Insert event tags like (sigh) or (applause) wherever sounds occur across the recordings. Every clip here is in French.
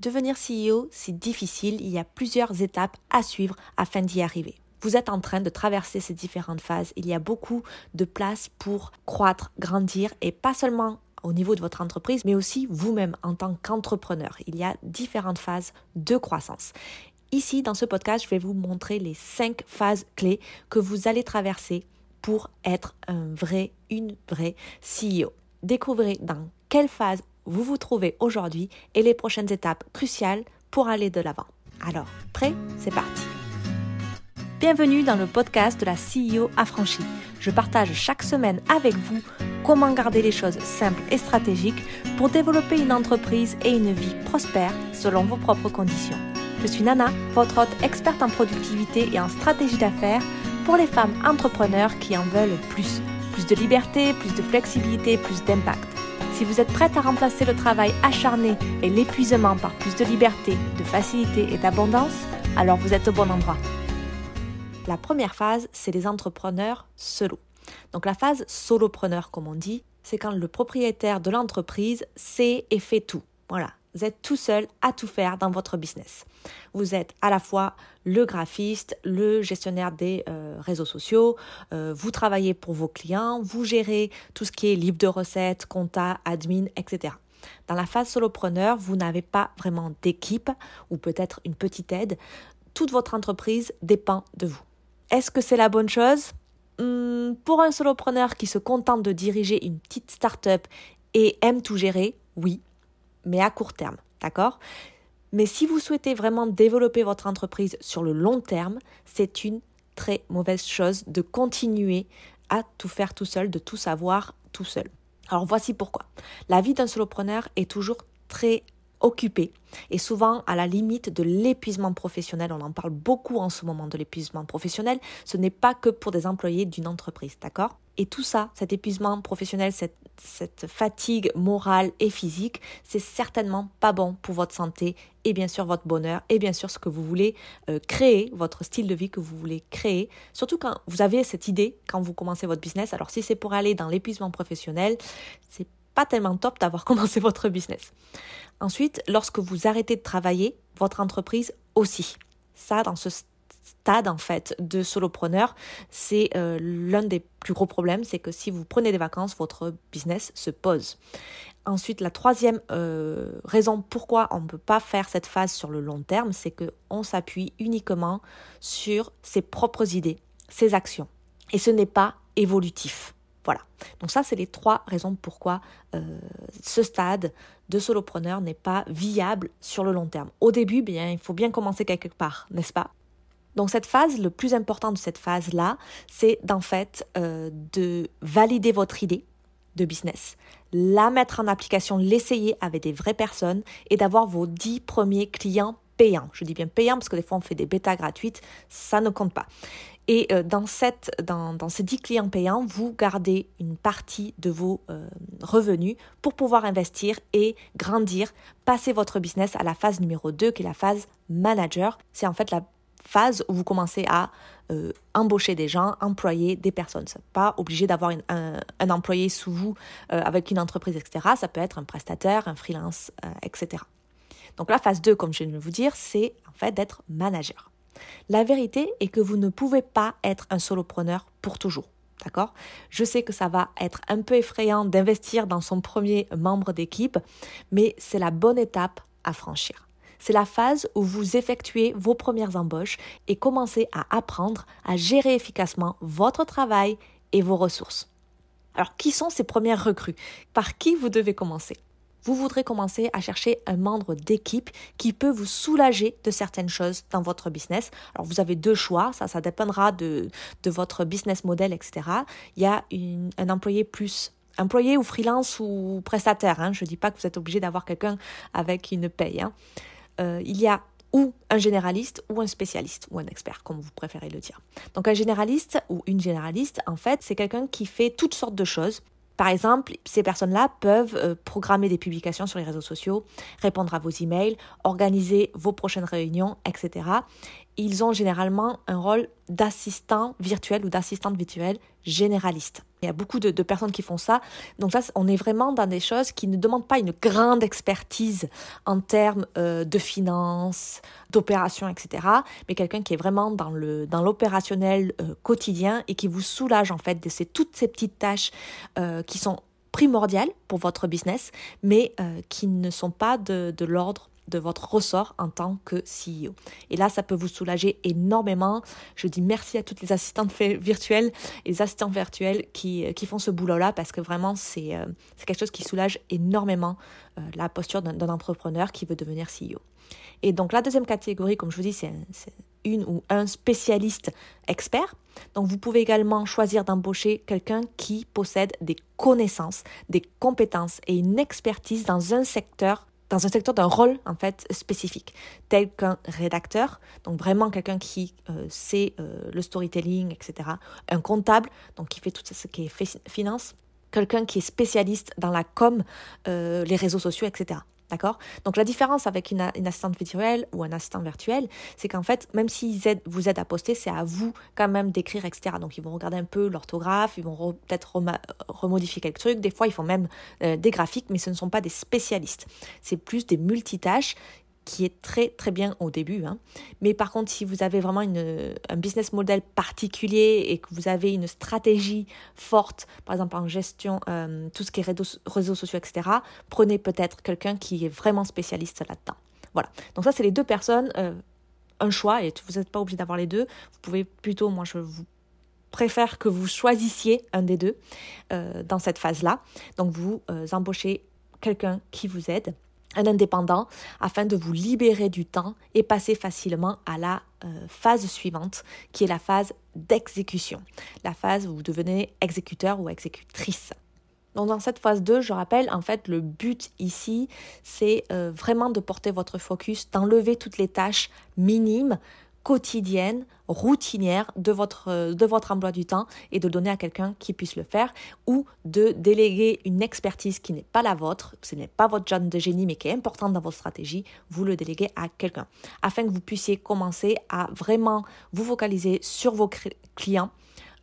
Devenir CEO, c'est difficile, il y a plusieurs étapes à suivre afin d'y arriver. Vous êtes en train de traverser ces différentes phases, il y a beaucoup de place pour croître, grandir et pas seulement au niveau de votre entreprise, mais aussi vous-même en tant qu'entrepreneur. Il y a différentes phases de croissance. Ici, dans ce podcast, je vais vous montrer les cinq phases clés que vous allez traverser pour être un vrai, une vraie CEO. Découvrez dans quelle phase vous vous trouvez aujourd'hui et les prochaines étapes cruciales pour aller de l'avant. Alors, prêt? C'est parti Bienvenue dans le podcast de la CEO affranchie. Je partage chaque semaine avec vous comment garder les choses simples et stratégiques pour développer une entreprise et une vie prospère selon vos propres conditions. Je suis Nana, votre hôte experte en productivité et en stratégie d'affaires pour les femmes entrepreneurs qui en veulent plus. Plus de liberté, plus de flexibilité, plus d'impact. Si vous êtes prête à remplacer le travail acharné et l'épuisement par plus de liberté, de facilité et d'abondance, alors vous êtes au bon endroit. La première phase, c'est les entrepreneurs solo. Donc la phase solopreneur, comme on dit, c'est quand le propriétaire de l'entreprise sait et fait tout. Voilà, vous êtes tout seul à tout faire dans votre business. Vous êtes à la fois le graphiste, le gestionnaire des euh, réseaux sociaux, euh, vous travaillez pour vos clients, vous gérez tout ce qui est livre de recettes, compta, admin, etc. Dans la phase solopreneur, vous n'avez pas vraiment d'équipe ou peut-être une petite aide. Toute votre entreprise dépend de vous. Est-ce que c'est la bonne chose? Hmm, Pour un solopreneur qui se contente de diriger une petite start-up et aime tout gérer, oui, mais à court terme, d'accord? Mais si vous souhaitez vraiment développer votre entreprise sur le long terme, c'est une très mauvaise chose de continuer à tout faire tout seul, de tout savoir tout seul. Alors voici pourquoi. La vie d'un solopreneur est toujours très occupée et souvent à la limite de l'épuisement professionnel. On en parle beaucoup en ce moment de l'épuisement professionnel. Ce n'est pas que pour des employés d'une entreprise, d'accord? Et tout ça, cet épuisement professionnel, cette, cette fatigue morale et physique, c'est certainement pas bon pour votre santé et bien sûr votre bonheur et bien sûr ce que vous voulez euh, créer, votre style de vie que vous voulez créer. Surtout quand vous avez cette idée, quand vous commencez votre business. Alors si c'est pour aller dans l'épuisement professionnel, c'est pas tellement top d'avoir (laughs) commencé votre business. Ensuite, lorsque vous arrêtez de travailler, votre entreprise aussi. Ça, dans ce stade en fait de solopreneur, c'est euh, l'un des plus gros problèmes, c'est que si vous prenez des vacances, votre business se pose. Ensuite, la troisième euh, raison pourquoi on ne peut pas faire cette phase sur le long terme, c'est qu'on s'appuie uniquement sur ses propres idées, ses actions. Et ce n'est pas évolutif. Voilà. Donc ça, c'est les trois raisons pourquoi euh, ce stade de solopreneur n'est pas viable sur le long terme. Au début, bien, il faut bien commencer quelque part, n'est-ce pas? Donc cette phase, le plus important de cette phase-là, c'est d'en fait euh, de valider votre idée de business, la mettre en application, l'essayer avec des vraies personnes et d'avoir vos dix premiers clients payants. Je dis bien payants parce que des fois on fait des bêtas gratuites, ça ne compte pas. Et euh, dans, cette, dans, dans, ces 10 clients payants, vous gardez une partie de vos euh, revenus pour pouvoir investir et grandir, passer votre business à la phase numéro 2 qui est la phase manager. C'est en fait la phase où vous commencez à euh, embaucher des gens, employer des personnes. Pas obligé d'avoir un, employé sous vous avec une entreprise, etc. Ça peut être un prestataire, un freelance, etc. Donc la phase 2, comme je viens de vous dire, c'est en fait d'être manager. La vérité est que vous ne pouvez pas être un solopreneur pour toujours. D'accord? Je sais que ça va être un peu effrayant d'investir dans son premier membre d'équipe, mais c'est la bonne étape à franchir. C'est la phase où vous effectuez vos premières embauches et commencez à apprendre à gérer efficacement votre travail et vos ressources. Alors, qui sont ces premières recrues? Par qui vous devez commencer? Vous voudrez commencer à chercher un membre d'équipe qui peut vous soulager de certaines choses dans votre business. Alors vous avez deux choix, ça, ça dépendra de, votre business model, etc. Il y a un employé plus employé ou freelance ou prestataire. Hein. Je ne dis pas que vous êtes obligé d'avoir quelqu'un avec une paye. Hein. Euh, il y a ou un généraliste ou un spécialiste ou un expert, comme vous préférez le dire. Donc un généraliste ou une généraliste, en fait, c'est quelqu'un qui fait toutes sortes de choses par exemple, ces personnes-là peuvent euh, programmer des publications sur les réseaux sociaux, répondre à vos emails, organiser vos prochaines réunions, etc. ils ont généralement un rôle d'assistant virtuel ou d'assistante virtuelle généraliste. Il y a beaucoup de, personnes qui font ça. Donc là, on est vraiment dans des choses qui ne demandent pas une grande expertise en termes euh, de finances, d'opérations, etc. Mais quelqu'un qui est vraiment dans le dans l'opérationnel euh, quotidien et qui vous soulage en fait de toutes ces petites tâches euh, qui sont primordiales pour votre business, mais qui ne sont pas de l'ordre de votre ressort en tant que CEO. Et là, ça peut vous soulager énormément. Je dis merci à toutes les assistantes virtuelles les assistants virtuels qui, euh, qui font ce boulot-là parce que vraiment, c'est euh, quelque chose qui soulage énormément euh, la posture d'un entrepreneur qui veut devenir CEO. Et donc, la deuxième catégorie, comme je vous dis, c'est une ou un spécialiste expert. Donc vous pouvez également choisir d'embaucher quelqu'un qui possède des connaissances, des compétences et une expertise dans un secteur dans un secteur d'un rôle en fait spécifique, tel qu'un rédacteur, donc vraiment quelqu'un qui euh, sait euh, le storytelling, etc. Un comptable, donc qui fait tout ce qui est finance, quelqu'un qui est spécialiste dans la com, euh, les réseaux sociaux, etc. D'accord? Donc la différence avec une, assistante virtuelle ou un assistant virtuel, c'est qu'en fait, même s'ils vous aident à poster, c'est à vous quand même d'écrire, etc. Donc ils vont regarder un peu l'orthographe, ils vont peut-être remodifier quelques trucs, des fois ils font même euh, des graphiques, mais ce ne sont pas des spécialistes. C'est plus des multitâches qui est très très bien au début. Hein. Mais par contre, si vous avez vraiment une, un business model particulier et que vous avez une stratégie forte, par exemple en gestion, euh, tout ce qui est réseaux, sociaux, etc., prenez peut-être quelqu'un qui est vraiment spécialiste là-dedans. Voilà. Donc ça, c'est les deux personnes. Euh, un choix et vous n'êtes pas obligé d'avoir les deux. Vous pouvez plutôt, moi je vous préfère que vous choisissiez un des deux euh, dans cette phase-là. Donc vous embauchez quelqu'un qui vous aide un indépendant afin de vous libérer du temps et passer facilement à la euh, phase suivante qui est la phase d'exécution, la phase où vous devenez exécuteur ou exécutrice. Dans cette phase 2, je rappelle, en fait, le but ici, c'est euh, vraiment de porter votre focus, d'enlever toutes les tâches minimes quotidienne, routinière de votre, de votre emploi du temps et de donner à quelqu'un qui puisse le faire ou de déléguer une expertise qui n'est pas la vôtre, ce n'est pas votre job de génie mais qui est importante dans votre stratégie, vous le déléguez à quelqu'un afin que vous puissiez commencer à vraiment vous focaliser sur vos clients.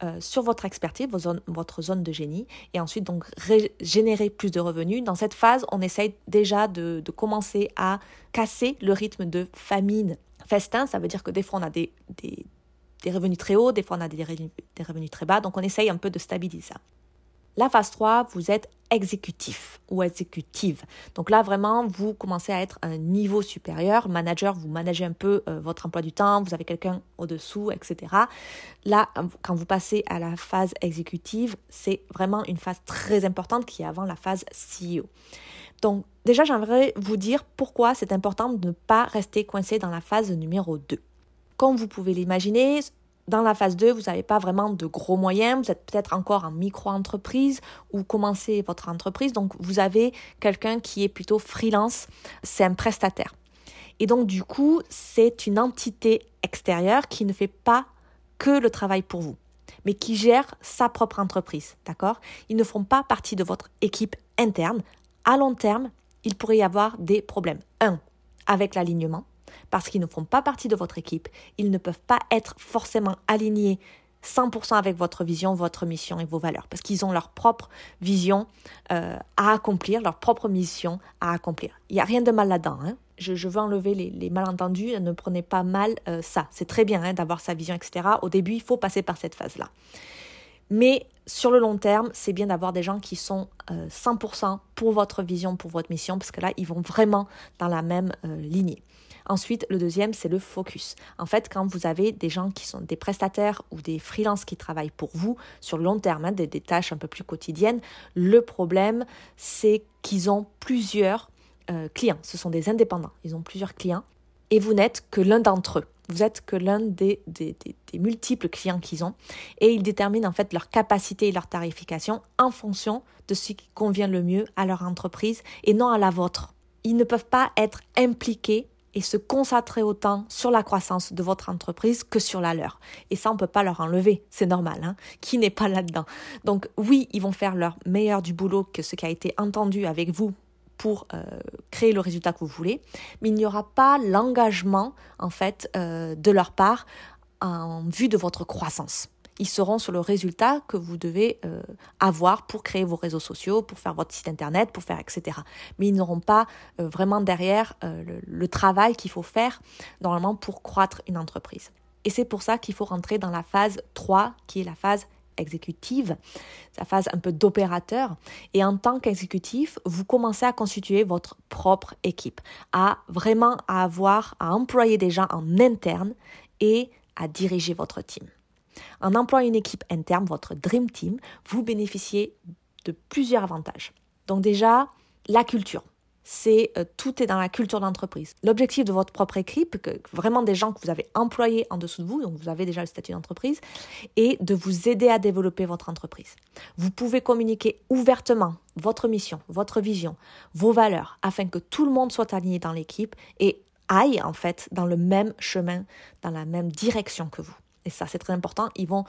Euh, sur votre expertise, votre zone de génie, et ensuite donc générer plus de revenus. Dans cette phase, on essaye déjà de, de commencer à casser le rythme de famine festin, ça veut dire que des fois on a des, des, revenus très hauts, des fois on a des, des revenus très bas, donc on essaye un peu de stabiliser ça. La phase 3, vous êtes exécutif ou exécutive. Donc là, vraiment, vous commencez à être un niveau supérieur. Manager, vous managez un peu euh, votre emploi du temps, vous avez quelqu'un au-dessous, etc. Là, quand vous passez à la phase exécutive, c'est vraiment une phase très importante qui est avant la phase CEO. Donc déjà, j'aimerais vous dire pourquoi c'est important de ne pas rester coincé dans la phase numéro 2. Comme vous pouvez l'imaginer, dans la phase 2, vous n'avez pas vraiment de gros moyens, vous êtes peut-être encore en micro-entreprise ou commencez votre entreprise, donc vous avez quelqu'un qui est plutôt freelance, c'est un prestataire. Et donc du coup, c'est une entité extérieure qui ne fait pas que le travail pour vous, mais qui gère sa propre entreprise, d'accord? Ils ne font pas partie de votre équipe interne. À long terme, il pourrait y avoir des problèmes. Un, avec l'alignement, parce qu'ils ne font pas partie de votre équipe, ils ne peuvent pas être forcément alignés 100% avec votre vision, votre mission et vos valeurs, parce qu'ils ont leur propre vision euh, à accomplir, leur propre mission à accomplir. Il n'y a rien de mal là-dedans. Hein. Je, veux enlever les, malentendus, ne prenez pas mal euh, ça. C'est très bien hein, d'avoir sa vision, etc. Au début, il faut passer par cette phase-là. Mais sur le long terme, c'est bien d'avoir des gens qui sont 100% euh, pour votre vision, pour votre mission, parce que là, ils vont vraiment dans la même lignée. Ensuite, le deuxième, c'est le focus. En fait, quand vous avez des gens qui sont des prestataires ou des freelances qui travaillent pour vous sur le long terme, hein, des, tâches un peu plus quotidiennes, le problème, c'est qu'ils ont plusieurs euh, clients. Ce sont des indépendants. Ils ont plusieurs clients et vous n'êtes que l'un d'entre eux. Vous êtes que l'un des, des, multiples clients qu'ils ont et ils déterminent en fait leur capacité et leur tarification en fonction de ce qui convient le mieux à leur entreprise et non à la vôtre. Ils ne peuvent pas être impliqués et se concentrer autant sur la croissance de votre entreprise que sur la leur. Et ça, on ne peut pas leur enlever, c'est normal, hein, qui n'est pas là-dedans. Donc oui, ils vont faire leur meilleur du boulot que ce qui a été entendu avec vous pour euh, créer le résultat que vous voulez, mais il n'y aura pas l'engagement en fait euh, de leur part en vue de votre croissance. Ils seront sur le résultat que vous devez euh, avoir pour créer vos réseaux sociaux, pour faire votre site internet, pour faire etc. Mais ils n'auront pas vraiment derrière le, le travail qu'il faut faire normalement pour croître une entreprise. Et c'est pour ça qu'il faut rentrer dans la phase 3, qui est la phase exécutive, sa phase un peu d'opérateur. Et en tant qu'exécutif, vous commencez à constituer votre propre équipe, à vraiment avoir, à employer des gens en interne et à diriger votre team. En employant une équipe interne, votre Dream Team, vous bénéficiez de plusieurs avantages. Donc déjà, la culture c'est euh, tout est dans la culture d'entreprise. L'objectif de votre propre équipe, vraiment des gens que vous avez employés en dessous de vous, donc vous avez déjà le statut d'entreprise, est de vous aider à développer votre entreprise. Vous pouvez communiquer ouvertement votre mission, votre vision, vos valeurs, afin que tout le monde soit aligné dans l'équipe et aille en fait dans le même chemin, dans la même direction que vous. Et ça, c'est très important. Ils vont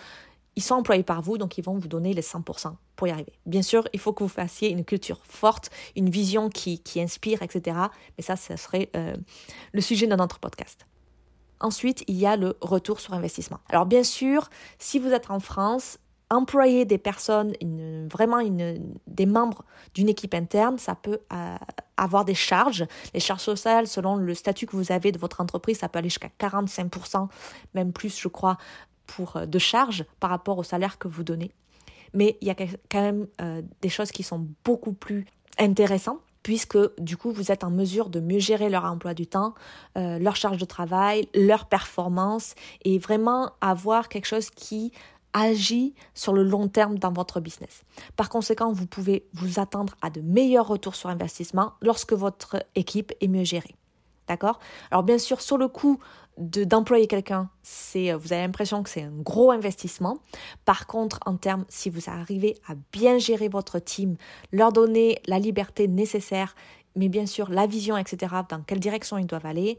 ils sont employés par vous, donc ils vont vous donner les 100% pour y arriver. Bien sûr, il faut que vous fassiez une culture forte, une vision qui, inspire, etc. Mais ça, ce serait euh, le sujet de notre podcast. Ensuite, il y a le retour sur investissement. Alors bien sûr, si vous êtes en France, employer des personnes, vraiment des membres d'une équipe interne, ça peut euh, avoir des charges. Les charges sociales, selon le statut que vous avez de votre entreprise, ça peut aller jusqu'à 45%, même plus, je crois, pour, euh, de charges par rapport au salaire que vous donnez. Mais il y a quand même euh, des choses qui sont beaucoup plus intéressantes puisque du coup vous êtes en mesure de mieux gérer leur emploi du temps, leur charge de travail, leur performance et vraiment avoir quelque chose qui agit sur le long terme dans votre business. Par conséquent, vous pouvez vous attendre à de meilleurs retours sur investissement lorsque votre équipe est mieux gérée. D'accord? Alors bien sûr, sur le coup d'employer quelqu'un, vous avez l'impression que c'est un gros investissement. Par contre, en termes, si vous arrivez à bien gérer votre team, leur donner la liberté nécessaire, mais bien sûr la vision, etc., dans quelle direction ils doivent aller,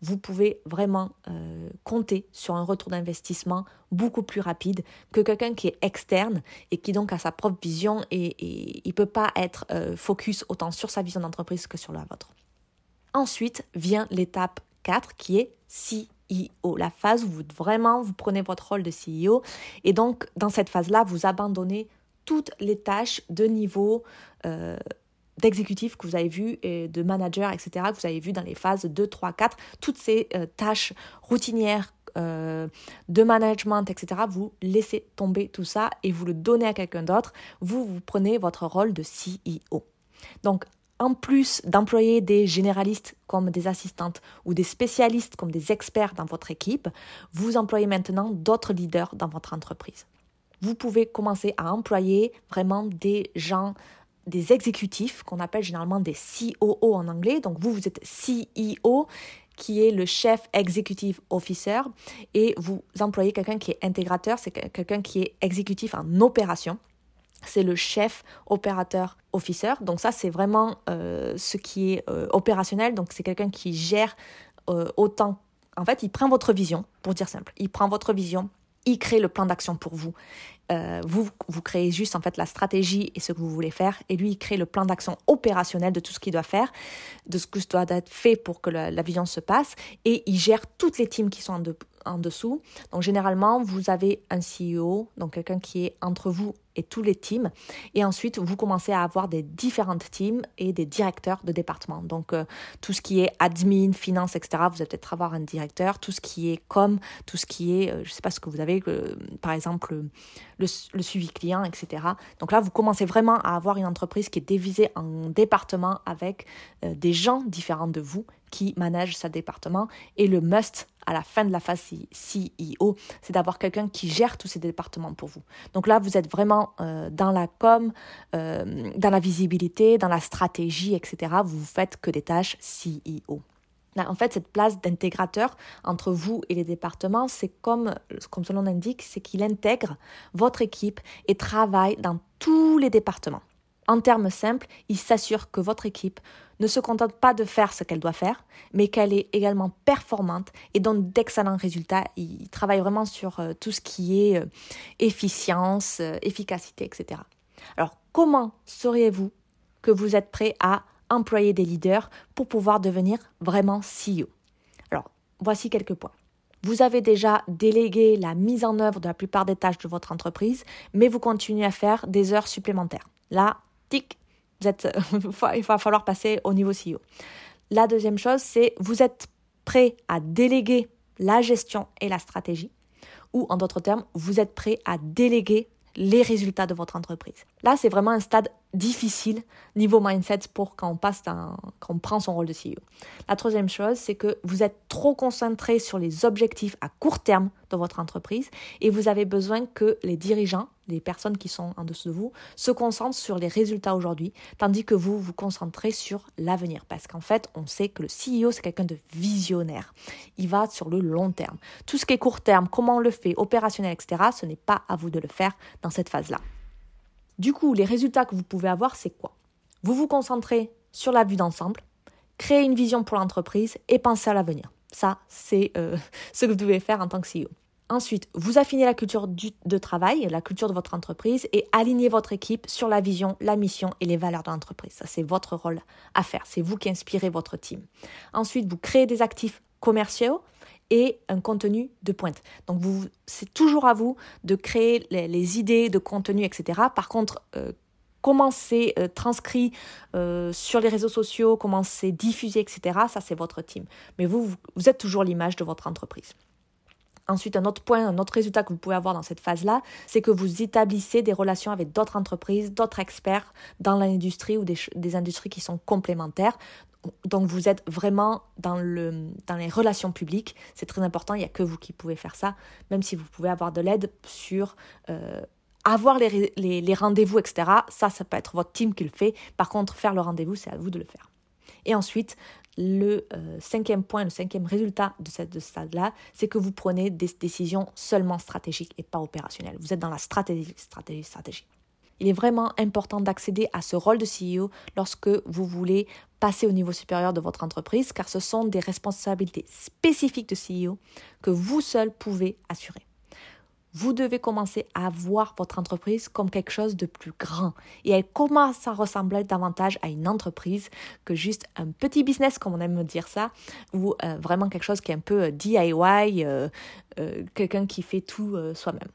vous pouvez vraiment euh, compter sur un retour d'investissement beaucoup plus rapide que quelqu'un qui est externe et qui donc a sa propre vision et, il ne peut pas être euh, focus autant sur sa vision d'entreprise que sur la vôtre. Ensuite vient l'étape 4 qui est CEO, la phase où vous vraiment vous prenez votre rôle de CEO et donc dans cette phase-là, vous abandonnez toutes les tâches de niveau euh, d'exécutif que vous avez vu et de manager, etc., que vous avez vu dans les phases 2, 3, 4, toutes ces euh, tâches routinières euh, de management, etc., vous laissez tomber tout ça et vous le donnez à quelqu'un d'autre, vous, vous prenez votre rôle de CEO. Donc, en plus d'employer des généralistes comme des assistantes ou des spécialistes comme des experts dans votre équipe, vous employez maintenant d'autres leaders dans votre entreprise. Vous pouvez commencer à employer vraiment des gens, des exécutifs qu'on appelle généralement des COO en anglais. Donc vous, vous êtes CEO qui est le chef executive officer et vous employez quelqu'un qui est intégrateur, c'est quelqu'un qui est exécutif en opération c'est le chef opérateur officer. Donc ça, c'est vraiment euh, ce qui est euh, opérationnel. Donc c'est quelqu'un qui gère euh, autant. En fait, il prend votre vision, pour dire simple. Il prend votre vision, il crée le plan d'action pour vous. Vous, vous créez juste en fait la stratégie et ce que vous voulez faire, et lui, il crée le plan d'action opérationnel de tout ce qu'il doit faire, de ce que doit être fait pour que la, vision se passe, et il gère toutes les teams qui sont en, en dessous. Donc généralement, vous avez un CEO, donc quelqu'un qui est entre vous et tous les teams. Et ensuite, vous commencez à avoir des différentes teams et des directeurs de département. Donc, euh, tout ce qui est admin, finance, etc., vous allez peut-être avoir un directeur. Tout ce qui est com, tout ce qui est, euh, je ne sais pas ce que vous avez, euh, par exemple, le, suivi client, etc. Donc là, vous commencez vraiment à avoir une entreprise qui est divisée en départements avec des gens différents de vous qui managent ce département. Et le must à la fin de la phase CEO, c'est d'avoir quelqu'un qui gère tous ces départements pour vous. Donc là, vous êtes vraiment euh, dans la com, euh, dans la visibilité, dans la stratégie, etc. Vous faites que des tâches CEO. En fait, cette place d'intégrateur entre vous et les départements, c'est comme, comme son nom l'indique, c'est qu'il intègre votre équipe et travaille dans tous les départements. En termes simples, il s'assure que votre équipe ne se contente pas de faire ce qu'elle doit faire, mais qu'elle est également performante et donne d'excellents résultats. Il travaille vraiment sur euh, tout ce qui est euh, efficience, euh, efficacité, etc. Alors, comment seriez-vous que vous êtes prêt à employer des leaders pour pouvoir devenir vraiment CEO. Alors, voici quelques points. Vous avez déjà délégué la mise en œuvre de la plupart des tâches de votre entreprise, mais vous continuez à faire des heures supplémentaires. Là, tic, vous êtes, (laughs) il va falloir passer au niveau CEO. La deuxième chose, c'est vous êtes prêt à déléguer la gestion et la stratégie, ou en d'autres termes, vous êtes prêt à déléguer les résultats de votre entreprise? Là, c'est vraiment un stade difficile niveau mindset pour quand on passe quand on prend son rôle de CEO. La troisième chose, c'est que vous êtes trop concentré sur les objectifs à court terme de votre entreprise et vous avez besoin que les dirigeants les personnes qui sont en dessous de vous se concentrent sur les résultats aujourd'hui, tandis que vous vous concentrez sur l'avenir. Parce qu'en fait, on sait que le CEO, c'est quelqu'un de visionnaire. Il va sur le long terme. Tout ce qui est court terme, comment on le fait, opérationnel, etc., ce n'est pas à vous de le faire dans cette phase-là. Du coup, les résultats que vous pouvez avoir, c'est quoi? Vous vous concentrez sur la vue d'ensemble, créer une vision pour l'entreprise et penser à l'avenir. Ça, c'est euh, (laughs) ce que vous devez faire en tant que CEO. Ensuite, vous affinez la culture de travail, la culture de votre entreprise et alignez votre équipe sur la vision, la mission et les valeurs de l'entreprise. Ça, c'est votre rôle à faire. C'est vous qui inspirez votre team. Ensuite, vous créez des actifs commerciaux et un contenu de pointe. Donc, c'est toujours à vous de créer les, idées de contenu, etc. Par contre, euh, comment c'est euh, transcrit euh, sur les réseaux sociaux, comment c'est diffusé, etc., ça, c'est votre team. Mais vous, vous êtes toujours l'image de votre entreprise. Ensuite, un autre point, un autre résultat que vous pouvez avoir dans cette phase-là, c'est que vous établissez des relations avec d'autres entreprises, d'autres experts dans l'industrie ou des, industries qui sont complémentaires. Donc vous êtes vraiment dans, le, dans les relations publiques. C'est très important, il n'y a que vous qui pouvez faire ça, même si vous pouvez avoir de l'aide sur euh, avoir les, rendez-vous, etc. Ça, ça peut être votre team qui le fait. Par contre, faire le rendez-vous, c'est à vous de le faire. Et ensuite, le euh, cinquième point, le cinquième résultat de cette stade-là, c'est que vous prenez des décisions seulement stratégiques et pas opérationnelles. Vous êtes dans la stratégie, stratégie, stratégie. Il est vraiment important d'accéder à ce rôle de CEO lorsque vous voulez passer au niveau supérieur de votre entreprise, car ce sont des responsabilités spécifiques de CEO que vous seul pouvez assurer vous devez commencer à voir votre entreprise comme quelque chose de plus grand. Et elle commence à ressembler davantage à une entreprise que juste un petit business, comme on aime dire ça, ou euh, vraiment quelque chose qui est un peu euh, DIY, euh, quelqu'un qui fait tout soi-même.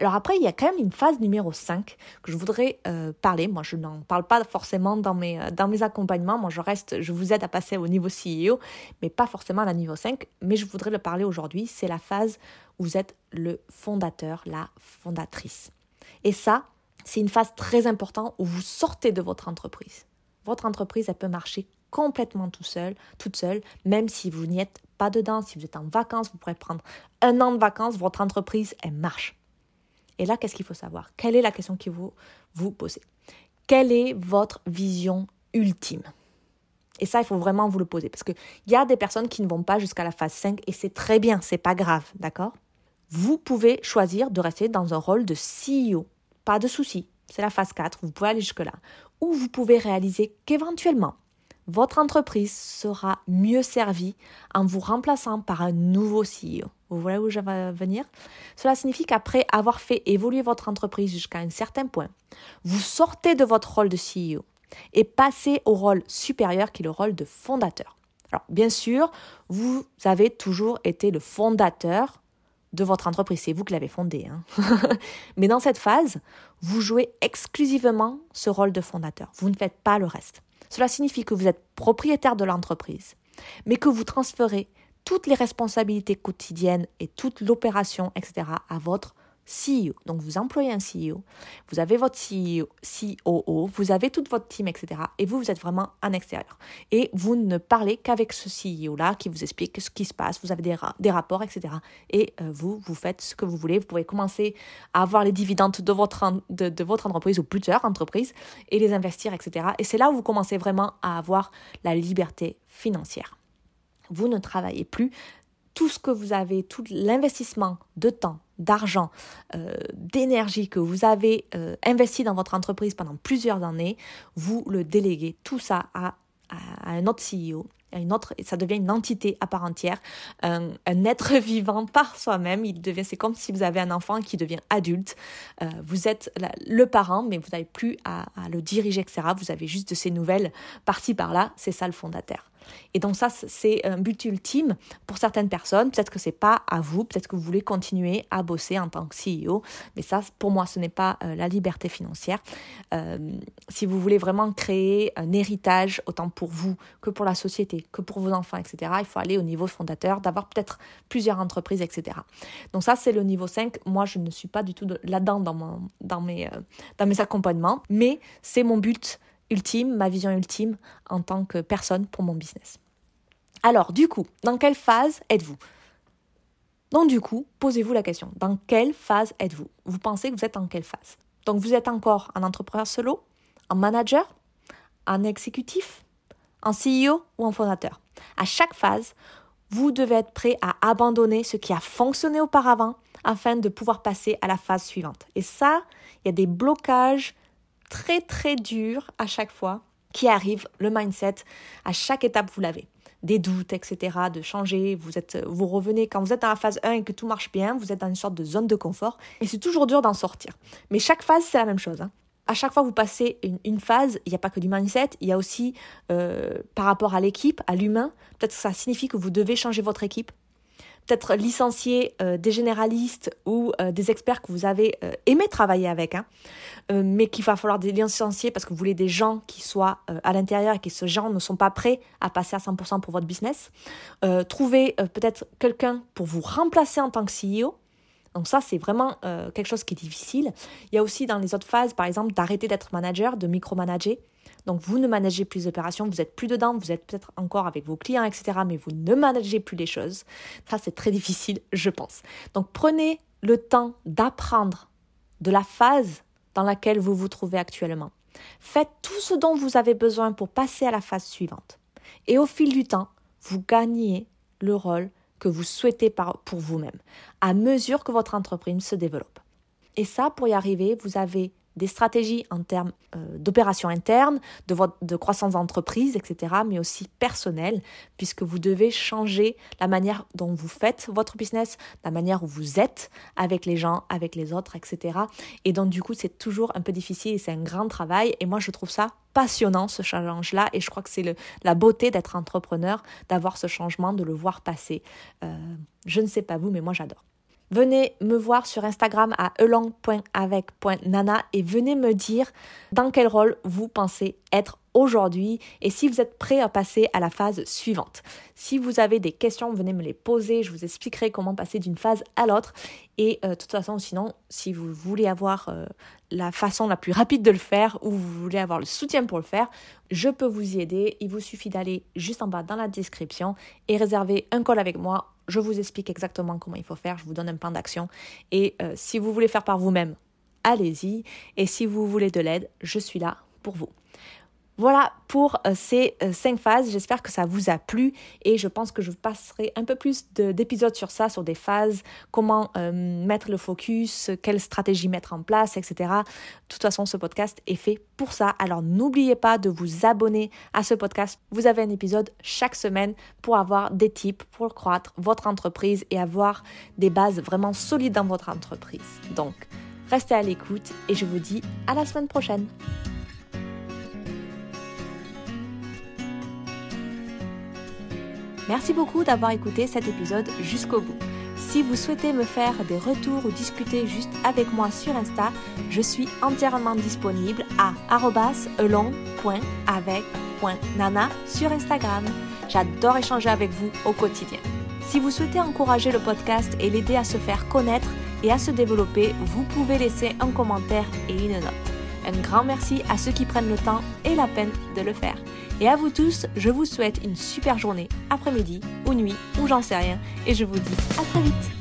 Alors après, il y a quand même une phase numéro 5 que je voudrais euh, parler. Moi, je n'en parle pas forcément dans mes, euh, dans mes accompagnements. Moi, je reste, je vous aide à passer au niveau CEO, mais pas forcément à la niveau 5. Mais je voudrais le parler aujourd'hui. C'est la phase où vous êtes le fondateur, la fondatrice. Et ça, c'est une phase très importante où vous sortez de votre entreprise. Votre entreprise, elle peut marcher complètement tout seul, toute seule, même si vous n'y êtes pas dedans, si vous êtes en vacances, vous pourrez prendre un an de vacances, votre entreprise, elle marche. Et là, qu'est-ce qu'il faut savoir? Quelle est la question que vous vous posez? Quelle est votre vision ultime? Et ça, il faut vraiment vous le poser. Parce qu'il y a des personnes qui ne vont pas jusqu'à la phase 5 et c'est très bien, c'est pas grave, d'accord? Vous pouvez choisir de rester dans un rôle de CEO. Pas de souci, c'est la phase 4, vous pouvez aller jusque-là. Ou vous pouvez réaliser qu'éventuellement, votre entreprise sera mieux servie en vous remplaçant par un nouveau CEO. Vous voyez où je vais venir? Cela signifie qu'après avoir fait évoluer votre entreprise jusqu'à un certain point, vous sortez de votre rôle de CEO et passez au rôle supérieur qui est le rôle de fondateur. Alors bien sûr, vous avez toujours été le fondateur de votre entreprise, c'est vous qui l'avez fondée. Hein. (laughs) Mais dans cette phase, vous jouez exclusivement ce rôle de fondateur. Vous ne faites pas le reste. Cela signifie que vous êtes propriétaire de l'entreprise, mais que vous transférez toutes les responsabilités quotidiennes et toute l'opération, etc., à votre CEO. Donc vous employez un CEO, vous avez votre CEO, vous avez toute votre team, etc. Et vous, vous êtes vraiment en extérieur. Et vous ne parlez qu'avec ce CEO-là qui vous explique ce qui se passe, vous avez des, rapports, etc. Et euh, vous, vous faites ce que vous voulez. Vous pouvez commencer à avoir les dividendes de votre entreprise ou plusieurs entreprises et les investir, etc. Et c'est là où vous commencez vraiment à avoir la liberté financière. Vous ne travaillez plus tout ce que vous avez, tout l'investissement de temps, d'argent, euh, d'énergie que vous avez euh, investi dans votre entreprise pendant plusieurs années, vous le déléguez tout ça à, à, un autre CEO une autre, ça devient une entité à part entière, un, être (laughs) vivant par soi-même. Il devient, c'est comme si vous avez un enfant qui devient adulte. Euh, vous êtes le parent, mais vous n'avez plus à, le diriger, etc. Vous avez juste de ces nouvelles par-ci par-là. C'est ça le fondateur. Et donc ça, c'est un but ultime pour certaines personnes. Peut-être que c'est pas à vous, peut-être que vous voulez continuer à bosser en tant que CEO, mais ça, pour moi, ce n'est pas euh, la liberté financière. Euh, si vous voulez vraiment créer un héritage, autant pour vous que pour la société, que pour vos enfants, etc., il faut aller au niveau fondateur, d'avoir peut-être plusieurs entreprises, etc. Donc ça, c'est le niveau 5. Moi, je ne suis pas du tout là-dedans euh, dans mes accompagnements, mais c'est mon but ultime, ma vision ultime en tant que personne pour mon business. Alors, du coup, dans quelle phase êtes-vous? Donc, du coup, posez-vous la question, dans quelle phase êtes-vous? Vous pensez que vous êtes en quelle phase? Donc, vous êtes encore un entrepreneur solo, un manager, un exécutif, un CEO ou un fondateur? À chaque phase, vous devez être prêt à abandonner ce qui a fonctionné auparavant afin de pouvoir passer à la phase suivante. Et ça, il y a des blocages très très dur à chaque fois qui arrive, le mindset, à chaque étape vous l'avez. Des doutes, etc., de changer, vous, êtes, vous revenez, quand vous êtes dans la phase 1 et que tout marche bien, vous êtes dans une sorte de zone de confort, et c'est toujours dur d'en sortir. Mais chaque phase, c'est la même chose. Hein. À chaque fois vous passez une, phase, il n'y a pas que du mindset, il y a aussi euh, par rapport à l'équipe, à l'humain, peut-être que ça signifie que vous devez changer votre équipe, peut-être licencier euh, des généralistes ou euh, des experts que vous avez euh, aimé travailler avec, hein, mais qu'il va falloir des licencier parce que vous voulez des gens qui soient à l'intérieur et que ces gens ne sont pas prêts à passer à 100% pour votre business. trouver peut-être quelqu'un pour vous remplacer en tant que CEO. Donc ça, c'est vraiment quelque chose qui est difficile. Il y a aussi dans les autres phases, par exemple, d'arrêter d'être manager, de micromanager. Donc vous ne managez plus d'opérations, vous êtes plus dedans, vous êtes peut-être encore avec vos clients, etc. Mais vous ne managez plus les choses. Ça, c'est très (laughs) difficile, je pense. Donc prenez le temps d'apprendre de la phase dans laquelle vous vous trouvez actuellement. Faites tout ce dont vous avez besoin pour passer à la phase suivante. Et au fil du temps, vous gagnez le rôle que vous souhaitez pour vous-même, à mesure que votre entreprise se développe. Et ça, pour y arriver, vous avez des stratégies en termes euh, d'opérations internes, de, croissance d'entreprise, etc., mais aussi personnelles, puisque vous devez changer la manière dont vous faites votre business, la manière où vous êtes avec les gens, avec les autres, etc. Et donc, du coup, c'est toujours un peu difficile et c'est un grand travail. Et moi, je trouve ça passionnant, ce challenge-là, et je crois que c'est la beauté d'être entrepreneur, d'avoir ce changement, de le voir passer. Euh, je ne sais pas vous, mais moi, j'adore venez me voir sur Instagram à elong.avec.nana et venez me dire dans quel rôle vous pensez être aujourd'hui et si vous êtes prêt à passer à la phase suivante. Si vous avez des questions, venez me les poser, je vous expliquerai comment passer d'une phase à l'autre et euh, de toute façon sinon si vous voulez avoir euh, la façon la plus rapide de le faire ou vous voulez avoir le soutien pour le faire, je peux vous y aider. Il vous suffit d'aller juste en bas dans la description et réserver un call avec moi je vous explique exactement comment il faut faire, je vous donne un plan d'action. Et euh, si vous voulez faire par vous-même, allez-y. Et si vous voulez de l'aide, je suis là pour vous. Voilà pour euh, ces euh, cinq phases. J'espère que ça vous a plu et je pense que je passerai un peu plus d'épisodes sur ça, sur des phases, comment euh, mettre le focus, quelle stratégie mettre en place, etc. De toute façon, ce podcast est fait pour ça. Alors n'oubliez pas de vous abonner à ce podcast. Vous avez un épisode chaque semaine pour avoir des tips pour croître votre entreprise et avoir des bases vraiment solides dans votre entreprise. Donc, restez à l'écoute et je vous dis à la semaine prochaine. Merci beaucoup d'avoir écouté cet épisode jusqu'au bout. Si vous souhaitez me faire des retours ou discuter juste avec moi sur Insta, je suis entièrement disponible à elong.avec.nana sur Instagram. J'adore échanger avec vous au quotidien. Si vous souhaitez encourager le podcast et l'aider à se faire connaître et à se développer, vous pouvez laisser un commentaire et une note. Un grand merci à ceux qui prennent le temps et la peine de le faire. Et à vous tous, je vous souhaite une super journée, après-midi ou nuit, ou j'en sais rien, et je vous dis à très vite